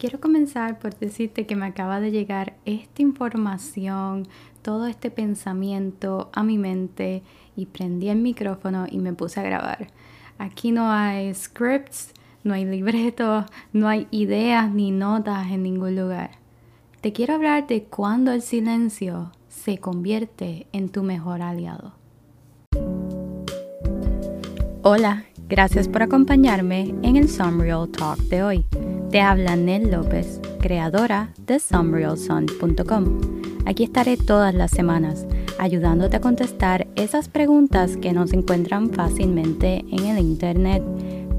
Quiero comenzar por decirte que me acaba de llegar esta información, todo este pensamiento a mi mente y prendí el micrófono y me puse a grabar. Aquí no hay scripts, no hay libretos, no hay ideas ni notas en ningún lugar. Te quiero hablar de cuando el silencio se convierte en tu mejor aliado. Hola, gracias por acompañarme en el Sunreal Talk de hoy. Te habla Nel López, creadora de sunrealsun.com. Aquí estaré todas las semanas ayudándote a contestar esas preguntas que no se encuentran fácilmente en el Internet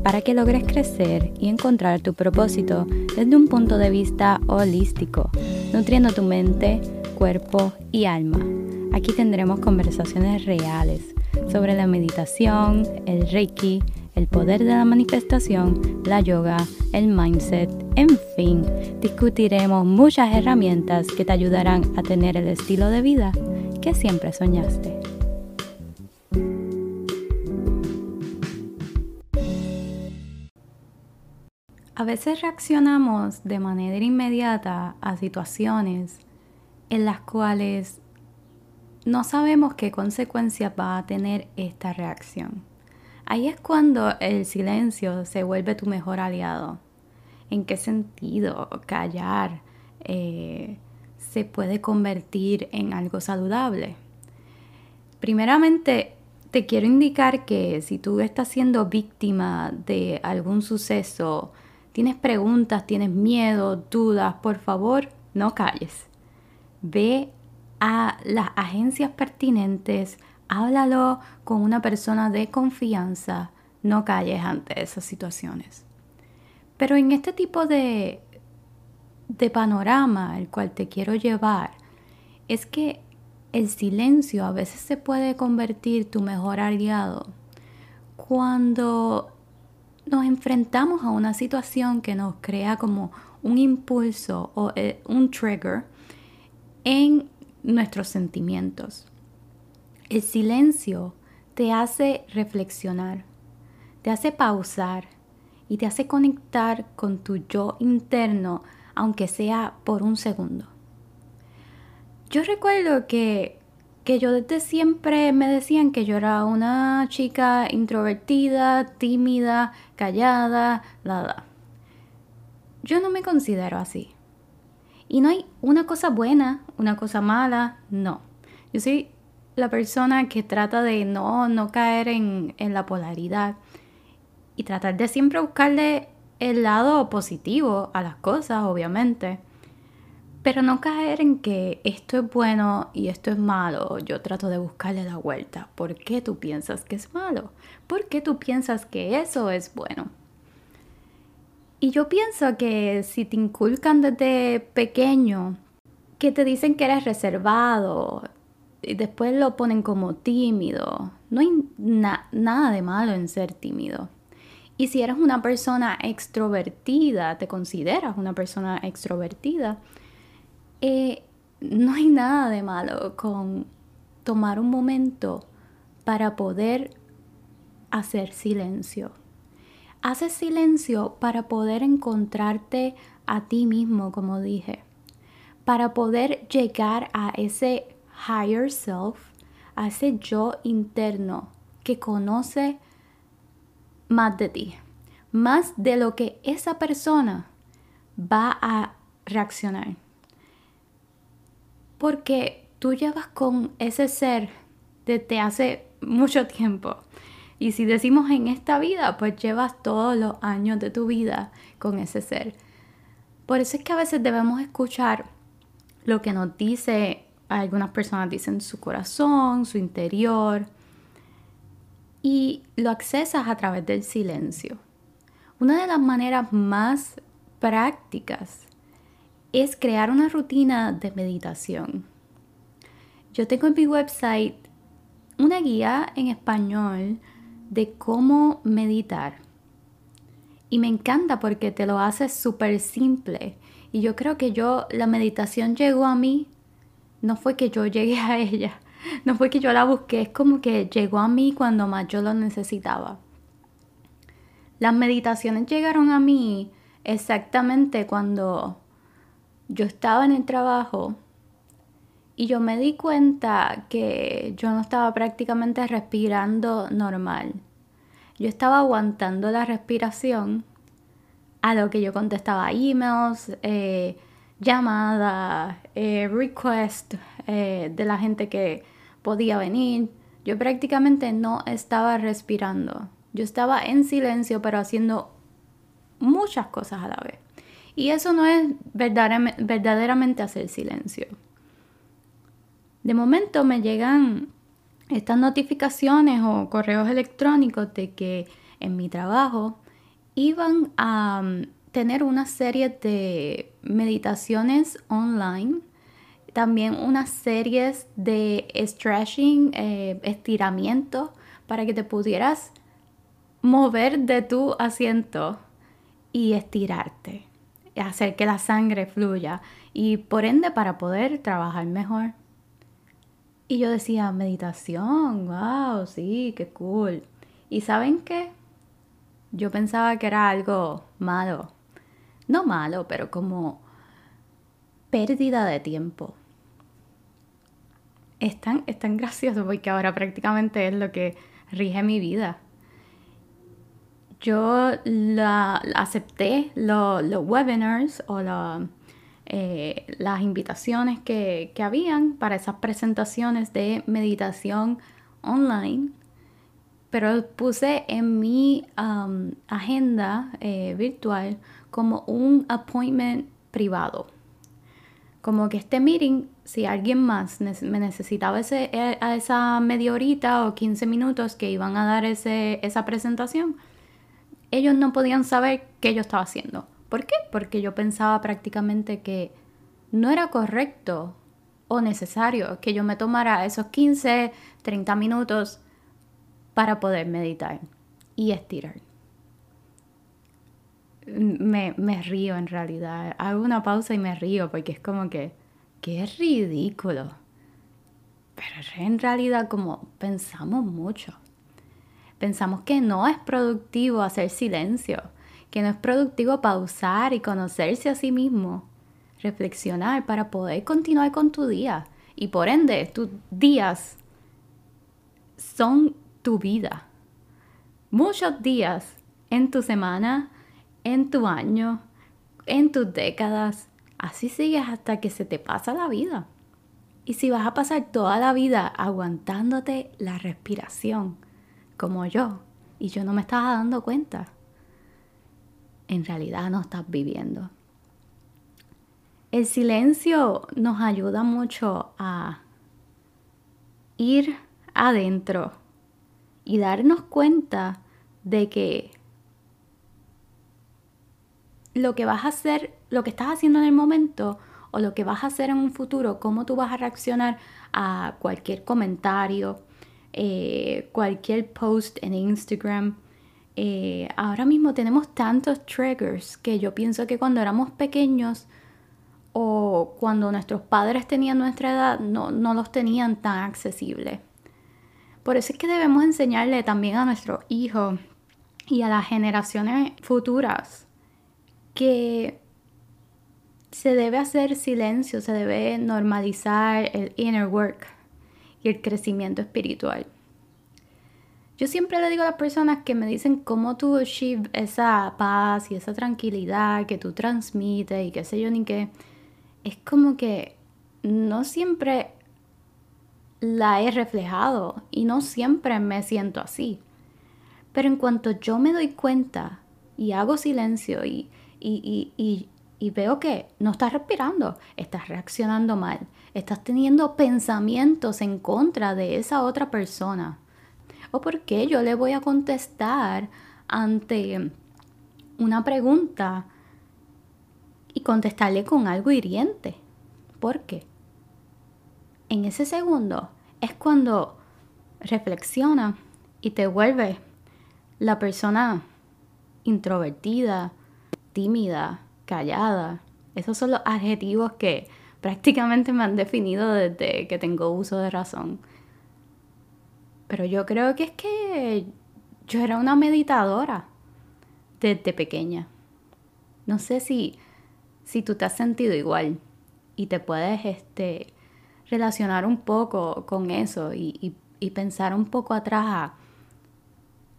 para que logres crecer y encontrar tu propósito desde un punto de vista holístico, nutriendo tu mente, cuerpo y alma. Aquí tendremos conversaciones reales sobre la meditación, el reiki, el poder de la manifestación, la yoga, el mindset, en fin, discutiremos muchas herramientas que te ayudarán a tener el estilo de vida que siempre soñaste. A veces reaccionamos de manera inmediata a situaciones en las cuales no sabemos qué consecuencias va a tener esta reacción. Ahí es cuando el silencio se vuelve tu mejor aliado. ¿En qué sentido callar eh, se puede convertir en algo saludable? Primeramente, te quiero indicar que si tú estás siendo víctima de algún suceso, tienes preguntas, tienes miedo, dudas, por favor, no calles. Ve a las agencias pertinentes, háblalo con una persona de confianza, no calles ante esas situaciones. Pero en este tipo de, de panorama al cual te quiero llevar, es que el silencio a veces se puede convertir tu mejor aliado cuando nos enfrentamos a una situación que nos crea como un impulso o eh, un trigger en nuestros sentimientos. El silencio te hace reflexionar, te hace pausar y te hace conectar con tu yo interno, aunque sea por un segundo. Yo recuerdo que, que yo desde siempre me decían que yo era una chica introvertida, tímida, callada, nada. Yo no me considero así. Y no hay una cosa buena, una cosa mala, no. Yo soy la persona que trata de no, no caer en, en la polaridad y tratar de siempre buscarle el lado positivo a las cosas, obviamente. Pero no caer en que esto es bueno y esto es malo. Yo trato de buscarle la vuelta. ¿Por qué tú piensas que es malo? ¿Por qué tú piensas que eso es bueno? Y yo pienso que si te inculcan desde pequeño, que te dicen que eres reservado, después lo ponen como tímido. No hay nada de malo en ser tímido. Y si eres una persona extrovertida, te consideras una persona extrovertida, eh, no hay nada de malo con tomar un momento para poder hacer silencio. Haces silencio para poder encontrarte a ti mismo, como dije, para poder llegar a ese higher self, a ese yo interno que conoce más de ti, más de lo que esa persona va a reaccionar. Porque tú llevas con ese ser desde hace mucho tiempo. Y si decimos en esta vida, pues llevas todos los años de tu vida con ese ser. Por eso es que a veces debemos escuchar lo que nos dice algunas personas dicen su corazón, su interior, y lo accesas a través del silencio. Una de las maneras más prácticas es crear una rutina de meditación. Yo tengo en mi website una guía en español de cómo meditar. Y me encanta porque te lo hace súper simple. Y yo creo que yo, la meditación llegó a mí no fue que yo llegué a ella, no fue que yo la busqué, es como que llegó a mí cuando más yo lo necesitaba. Las meditaciones llegaron a mí exactamente cuando yo estaba en el trabajo y yo me di cuenta que yo no estaba prácticamente respirando normal. Yo estaba aguantando la respiración a lo que yo contestaba emails, eh, llamadas, eh, requests eh, de la gente que podía venir. Yo prácticamente no estaba respirando. Yo estaba en silencio, pero haciendo muchas cosas a la vez. Y eso no es verdaderamente hacer silencio. De momento me llegan estas notificaciones o correos electrónicos de que en mi trabajo iban a tener una serie de meditaciones online, también unas series de stretching, eh, estiramiento, para que te pudieras mover de tu asiento y estirarte, hacer que la sangre fluya y por ende para poder trabajar mejor. Y yo decía, meditación, wow, sí, qué cool. ¿Y saben qué? Yo pensaba que era algo malo. No malo, pero como pérdida de tiempo. Es tan, gracioso porque ahora prácticamente es lo que rige mi vida yo la, acepté los webinars o eh, las invitaciones que, que, habían para esas presentaciones de meditación online, pero puse en mi um, agenda eh, virtual como un appointment privado. Como que este meeting, si alguien más me necesitaba eh, a esa media horita o 15 minutos que iban a dar ese, esa presentación, ellos no podían saber qué yo estaba haciendo. ¿Por qué? Porque yo pensaba prácticamente que no era correcto o necesario que yo me tomara esos 15, 30 minutos para poder meditar y estirar. Me, me, río en realidad. Hago una pausa y me río porque es como que, qué ridículo. Pero en realidad como pensamos mucho. Pensamos que no es productivo hacer silencio, que no es productivo pausar y conocerse a sí mismo, reflexionar para poder continuar con tu día. Y por ende, tus días son tu vida. Muchos días en tu semana, en tu año, en tus décadas. Así sigues hasta que se te pasa la vida. Y si vas a pasar toda la vida aguantándote la respiración, como yo y yo no me estaba dando cuenta. En realidad no estás viviendo. El silencio nos ayuda mucho a ir adentro y darnos cuenta de que lo que vas a hacer, lo que estás haciendo en el momento o lo que vas a hacer en un futuro, cómo tú vas a reaccionar a cualquier comentario, eh, cualquier post en Instagram. Eh, ahora mismo tenemos tantos triggers que yo pienso que cuando éramos pequeños o cuando nuestros padres tenían nuestra edad no, no los tenían tan accesibles. Por eso es que debemos enseñarle también a nuestros hijos y a las generaciones futuras que se debe hacer silencio, se debe normalizar el inner work y el crecimiento espiritual. Yo siempre le digo a las personas que me dicen cómo tú achieve esa paz y esa tranquilidad que tú transmites y qué sé yo ni qué, es como que no siempre la he reflejado y no siempre me siento así. Pero en cuanto yo me doy cuenta y hago silencio y, y, y, y veo que no estás respirando, estás reaccionando mal, estás teniendo pensamientos en contra de esa otra persona. ¿O por qué yo le voy a contestar ante una pregunta y contestarle con algo hiriente? ¿Por qué? En ese segundo es cuando reflexiona y te vuelve la persona introvertida, tímida, callada. Esos son los adjetivos que prácticamente me han definido desde que tengo uso de razón. Pero yo creo que es que yo era una meditadora desde pequeña. No sé si, si tú te has sentido igual y te puedes este, relacionar un poco con eso y, pensar un poco atrás a,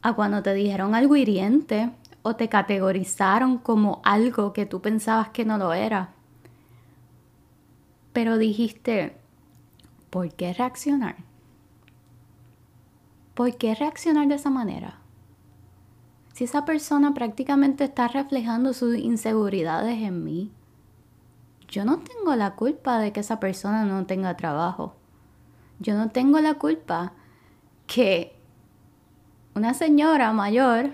a cuando te dijeron algo hiriente o te categorizaron como algo que tú pensabas que no lo era. Pero dijiste, ¿por qué reaccionar? ¿Por qué reaccionar de esa manera? Si esa persona prácticamente está reflejando sus inseguridades en mí, yo no tengo la culpa de que esa persona no tenga trabajo. Yo no tengo la culpa que una señora mayor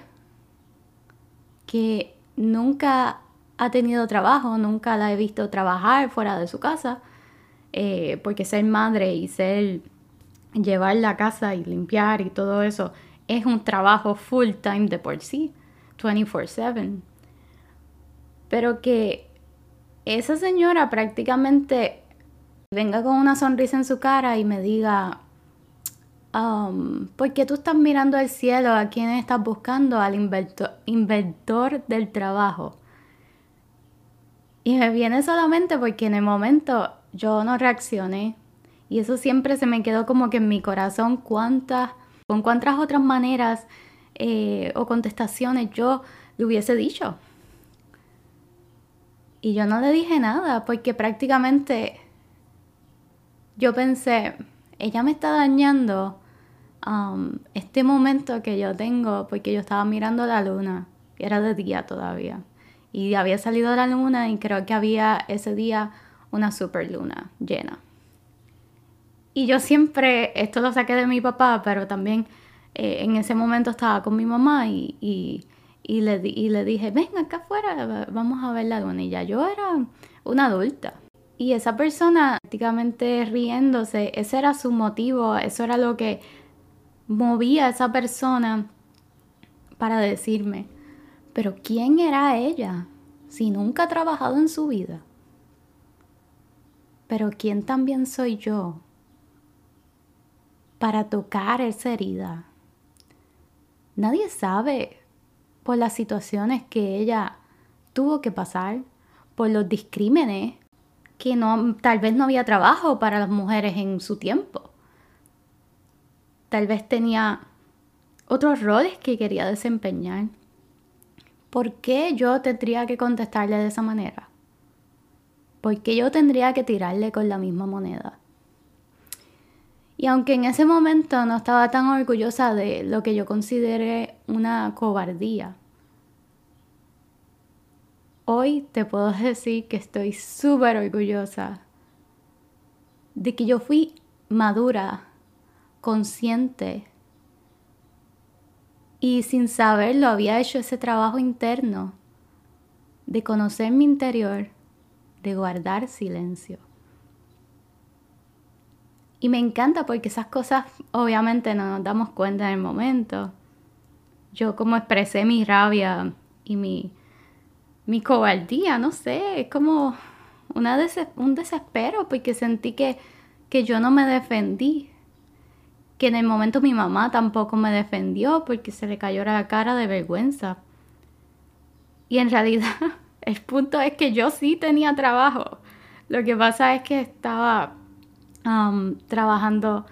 que nunca ha tenido trabajo, nunca la he visto trabajar fuera de su casa, eh, porque ser madre y ser llevar la casa y limpiar y todo eso es un trabajo full time de por sí, 24/7. Pero que esa señora prácticamente venga con una sonrisa en su cara y me diga, um, ¿por qué tú estás mirando al cielo? ¿A quién estás buscando? Al inventor del trabajo. Y me viene solamente porque en el momento yo no reaccioné. Y eso siempre se me quedó como que en mi corazón cuántas, con cuántas otras maneras eh, o contestaciones yo le hubiese dicho. Y yo no le dije nada porque prácticamente yo pensé, ella me está dañando um, este momento que yo tengo porque yo estaba mirando la luna, y era de día todavía. Y había salido la luna y creo que había ese día una super luna llena. Y yo siempre, esto lo saqué de mi papá, pero también eh, en ese momento estaba con mi mamá y y le, y le dije, ven acá afuera, vamos a ver la luna. Yo era una adulta. Y esa persona prácticamente riéndose, ese era su motivo, eso era lo que movía a esa persona para decirme, pero ¿quién era ella si nunca ha trabajado en su vida? Pero ¿quién también soy yo para tocar esa herida? Nadie sabe por las situaciones que ella tuvo que pasar, por los discrímenes, que no, tal vez no había trabajo para las mujeres en su tiempo. Tal vez tenía otros roles que quería desempeñar. ¿Por qué yo tendría que contestarle de esa manera? ¿Por qué yo tendría que tirarle con la misma moneda? Y aunque en ese momento no estaba tan orgullosa de lo que yo consideré una cobardía, hoy te puedo decir que estoy súper orgullosa de que yo fui madura, consciente y sin saberlo había hecho ese trabajo interno de conocer mi interior, de guardar silencio. Y me encanta porque esas cosas obviamente no nos damos cuenta en el momento. Yo como expresé mi rabia y mi, mi cobardía, no sé, es como una un desespero porque sentí que, que yo no me defendí. Que en el momento mi mamá tampoco me defendió porque se le cayó la cara de vergüenza. Y en realidad el punto es que yo sí tenía trabajo. Lo que pasa es que estaba trabajando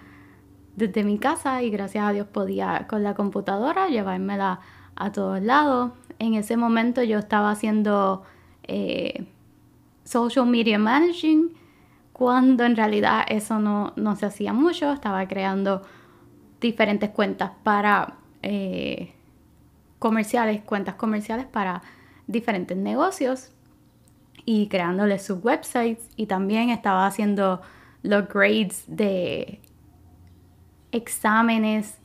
desde mi casa y gracias a Dios podía con la computadora llevármela a todos lados. En ese momento yo estaba haciendo eh, social media managing cuando en realidad eso no, no, se hacía mucho. Estaba creando diferentes cuentas para eh, comerciales, cuentas comerciales para diferentes negocios y creándoles sus websites y también estaba haciendo los grades de exámenes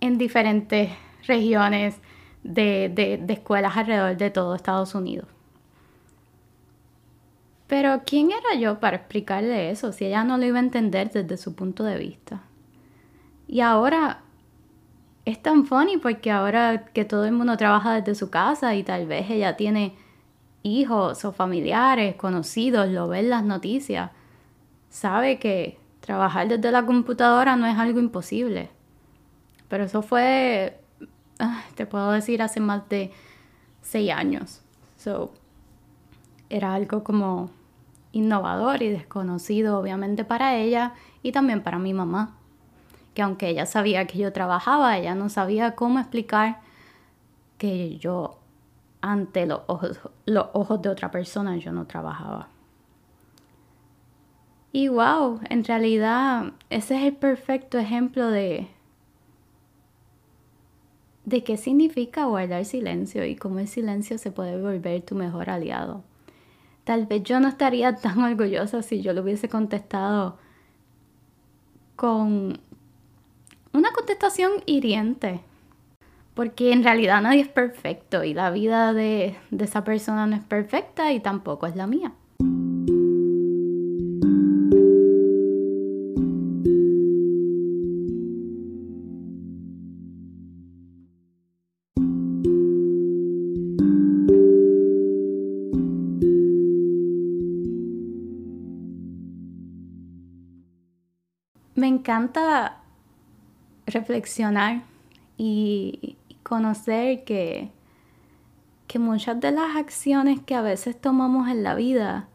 en diferentes regiones de, escuelas alrededor de todo Estados Unidos. Pero ¿quién era yo para explicarle eso si ella no lo iba a entender desde su punto de vista? Y ahora es tan funny porque ahora que todo el mundo trabaja desde su casa y tal vez ella tiene hijos o familiares, conocidos, lo ve en las noticias sabe que trabajar desde la computadora no es algo imposible. Pero eso fue, ah, te puedo decir, hace más de seis años. So, era algo como innovador y desconocido obviamente para ella y también para mi mamá, que aunque ella sabía que yo trabajaba, ella no sabía cómo explicar que yo ante los ojos, los ojos de otra persona yo no trabajaba. Y wow, en realidad ese es el perfecto ejemplo de de qué significa guardar silencio y cómo el silencio se puede volver tu mejor aliado. Tal vez yo no estaría tan orgullosa si yo lo hubiese contestado con una contestación hiriente. Porque en realidad nadie es perfecto y la vida de, de esa persona no es perfecta y tampoco es la mía. Encanta reflexionar y conocer que, que muchas de las acciones que a veces tomamos en la vida,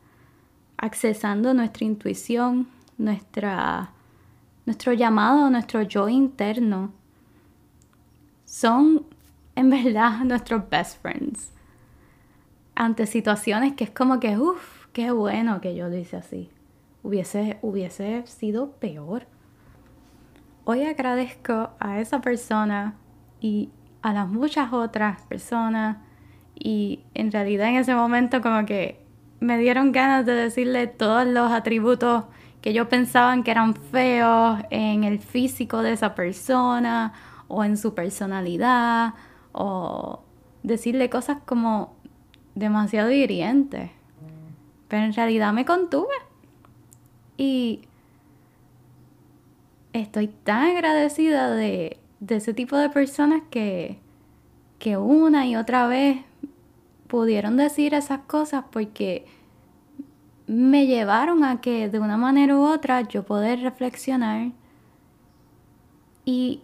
accesando nuestra intuición, nuestra, nuestro llamado, nuestro yo interno, son en verdad nuestros best friends. Ante situaciones que es como que, uff, qué bueno que yo lo hice así. Hubiese, hubiese sido peor. Hoy agradezco a esa persona y a las muchas otras personas y en realidad en ese momento como que me dieron ganas de decirle todos los atributos que yo pensaban que eran feos en el físico de esa persona o en su personalidad o decirle cosas como demasiado hirientes. Pero en realidad me contuve y estoy tan agradecida de, ese tipo de personas que, que una y otra vez pudieron decir esas cosas porque me llevaron a que de una manera u otra yo poder reflexionar y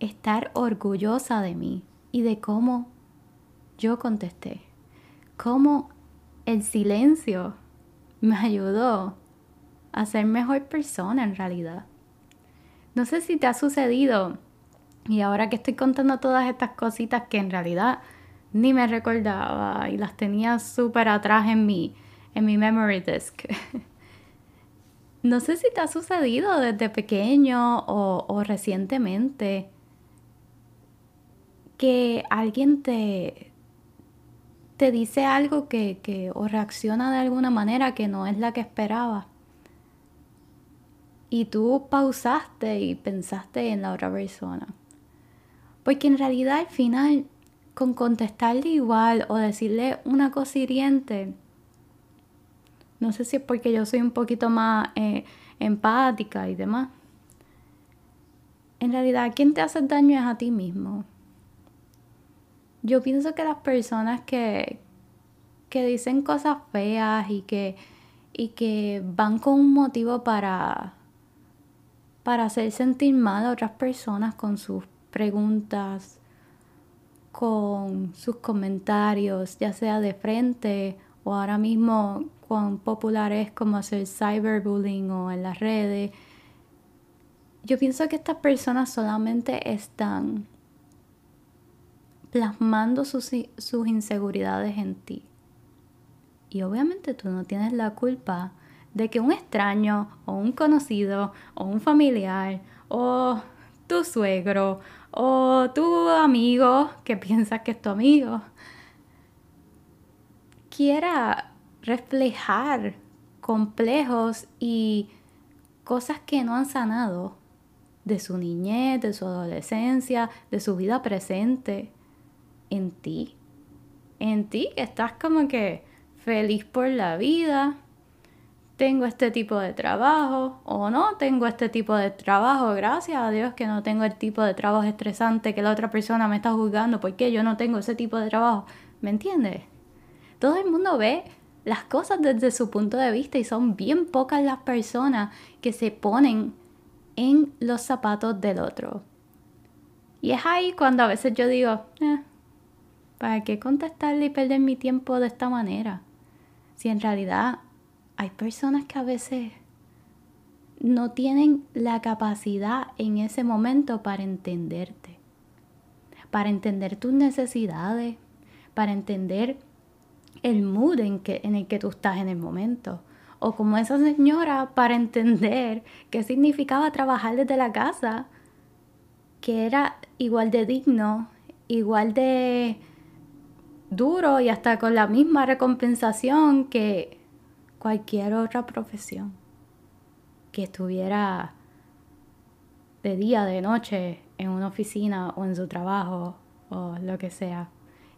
estar orgullosa de mí y de cómo yo contesté, cómo el silencio me ayudó a ser mejor persona en realidad. No sé si te ha sucedido y ahora que estoy contando todas estas cositas que en realidad ni me recordaba y las tenía súper atrás en mi, en mi memory disk. no sé si te ha sucedido desde pequeño o, recientemente que alguien te, te dice algo que, que, o reacciona de alguna manera que no es la que esperaba y tú pausaste y pensaste en la otra persona. Porque en realidad al final, con contestarle igual o decirle una cosa hiriente, no sé si es porque yo soy un poquito más eh, empática y demás. En realidad, quien te hace daño es a ti mismo. Yo pienso que las personas que, que dicen cosas feas y que, y que van con un motivo para para hacer sentir mal a otras personas con sus preguntas, con sus comentarios, ya sea de frente o ahora mismo cuán popular es como hacer cyberbullying o en las redes. Yo pienso que estas personas solamente están plasmando sus, sus inseguridades en ti. Y obviamente tú no tienes la culpa de que un extraño o un conocido o un familiar o tu suegro o tu amigo que piensas que es tu amigo quiera reflejar complejos y cosas que no han sanado de su niñez, de su adolescencia, de su vida presente en ti. En ti que estás como que feliz por la vida, tengo este tipo de trabajo o no tengo este tipo de trabajo. Gracias a Dios que no tengo el tipo de trabajo estresante que la otra persona me está juzgando porque yo no tengo ese tipo de trabajo. ¿Me entiendes? Todo el mundo ve las cosas desde su punto de vista y son bien pocas las personas que se ponen en los zapatos del otro. Y es ahí cuando a veces yo digo, eh, ¿para qué contestarle y perder mi tiempo de esta manera? si en realidad hay personas que a veces no tienen la capacidad en ese momento para entenderte, para entender tus necesidades, para entender el mood en, que, en el que tú estás en el momento. O como esa señora para entender qué significaba trabajar desde la casa, que era igual de digno, igual de duro y hasta con la misma recompensación que cualquier otra profesión que estuviera de día, de noche, en una oficina o en su trabajo o lo que sea.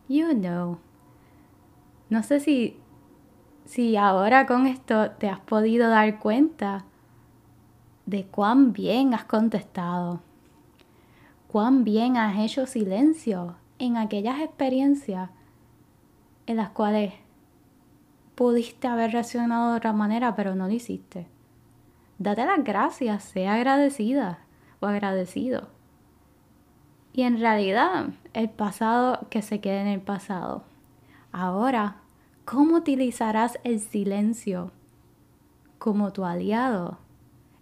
You know. No sé si, si ahora con esto te has podido dar cuenta de cuán bien has contestado, cuán bien has hecho silencio en aquellas experiencias en las cuales pudiste haber reaccionado de otra manera, pero no lo hiciste. Date las gracias, sea agradecida o agradecido. Y en realidad, el pasado que se quede en el pasado. Ahora, ¿cómo utilizarás el silencio como tu aliado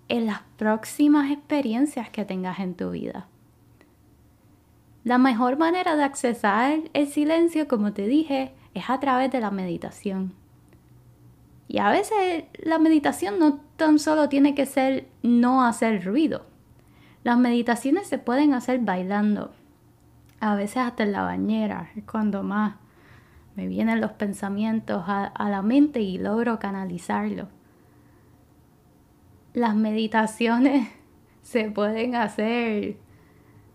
en las próximas experiencias que tengas en tu vida? La mejor manera de accesar el silencio, como te dije, es a través de la meditación. Y a veces la meditación no tan solo tiene que ser no hacer ruido. Las meditaciones se pueden hacer bailando. A veces hasta en la bañera, es cuando más me vienen los pensamientos a, la mente y logro canalizarlos. Las meditaciones se pueden hacer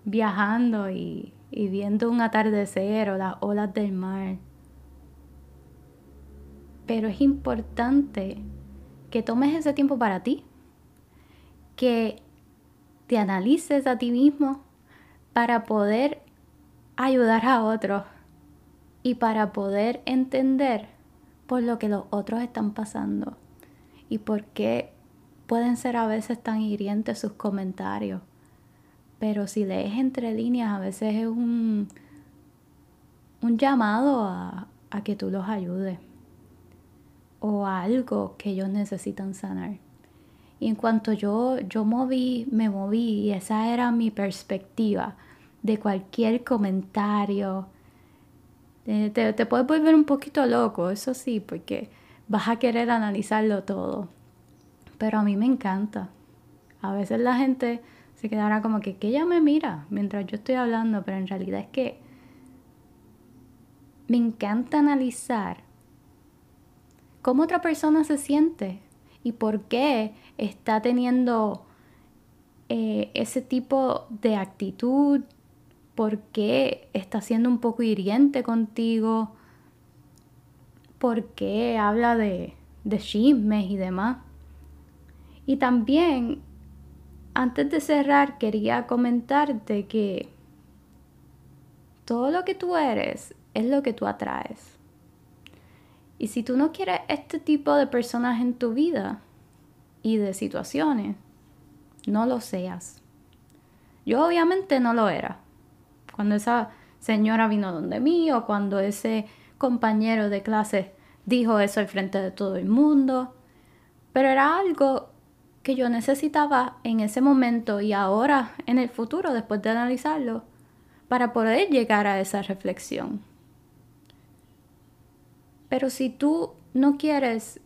viajando y, y viendo un atardecer o las olas del mar pero es importante que tomes ese tiempo para ti, que te analices a ti mismo para poder ayudar a otros y para poder entender por lo que los otros están pasando y por qué pueden ser a veces tan hirientes sus comentarios. Pero si lees entre líneas, a veces es un, un llamado a, a que tú los ayudes o algo que ellos necesitan sanar. Y en cuanto yo, yo moví, me moví y esa era mi perspectiva de cualquier comentario. Te, te, puedes volver un poquito loco, eso sí, porque vas a querer analizarlo todo. Pero a mí me encanta. A veces la gente se quedará como que, que ella me mira mientras yo estoy hablando, pero en realidad es que me encanta analizar cómo otra persona se siente y por qué está teniendo eh, ese tipo de actitud, por qué está siendo un poco hiriente contigo, por qué habla de, de chismes y demás. Y también, antes de cerrar, quería comentarte que todo lo que tú eres es lo que tú atraes. Y si tú no quieres este tipo de personas en tu vida y de situaciones, no lo seas. Yo obviamente no lo era. Cuando esa señora vino donde mí o cuando ese compañero de clase dijo eso al frente de todo el mundo. Pero era algo que yo necesitaba en ese momento y ahora en el futuro, después de analizarlo, para poder llegar a esa reflexión. Pero si tú no quieres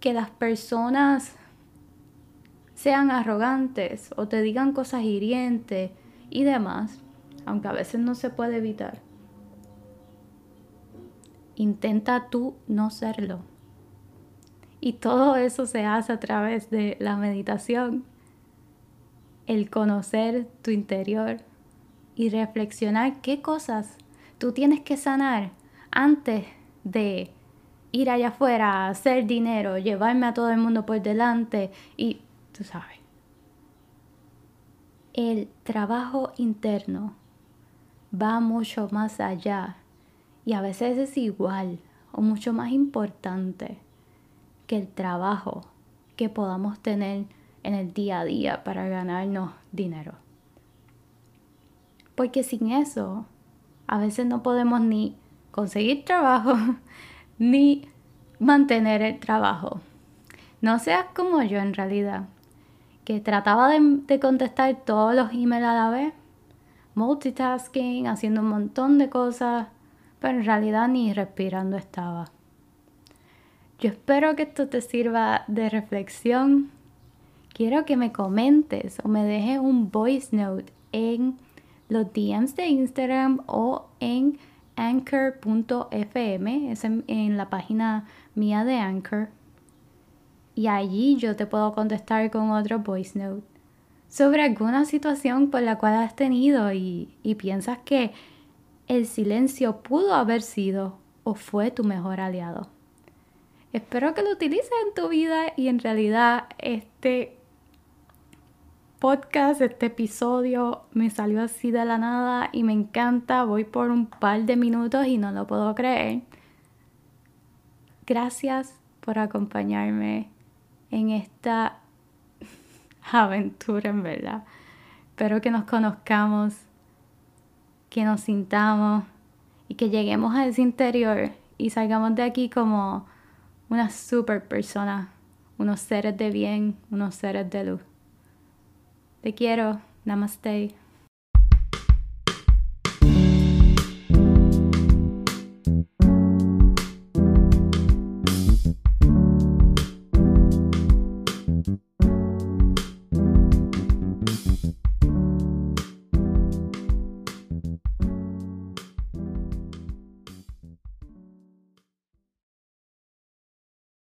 que las personas sean arrogantes o te digan cosas hirientes y demás, aunque a veces no se puede evitar, intenta tú no serlo. Y todo eso se hace a través de la meditación, el conocer tu interior y reflexionar qué cosas tú tienes que sanar antes de ir allá afuera, hacer dinero, llevarme a todo el mundo por delante y, tú sabes, el trabajo interno va mucho más allá y a veces es igual o mucho más importante que el trabajo que podamos tener en el día a día para ganarnos dinero. Porque sin eso, a veces no podemos ni conseguir trabajo, ni mantener el trabajo. No seas como yo en realidad, que trataba de, contestar todos los emails a la vez, multitasking, haciendo un montón de cosas, pero en realidad ni respirando estaba. Yo espero que esto te sirva de reflexión. Quiero que me comentes o me dejes un voice note en los DMs de Instagram o en anchor.fm, es en, la página mía de Anchor. Y allí yo te puedo contestar con otro voice note sobre alguna situación por la cual has tenido y, y piensas que el silencio pudo haber sido o fue tu mejor aliado. Espero que lo utilices en tu vida y en realidad este podcast, este episodio me salió así de la nada y me encanta. Voy por un par de minutos y no lo puedo creer. Gracias por acompañarme en esta aventura, en verdad. Espero que nos conozcamos, que nos sintamos y que lleguemos a ese interior y salgamos de aquí como una super persona, unos seres de bien, unos seres de luz. Te quiero. Namaste.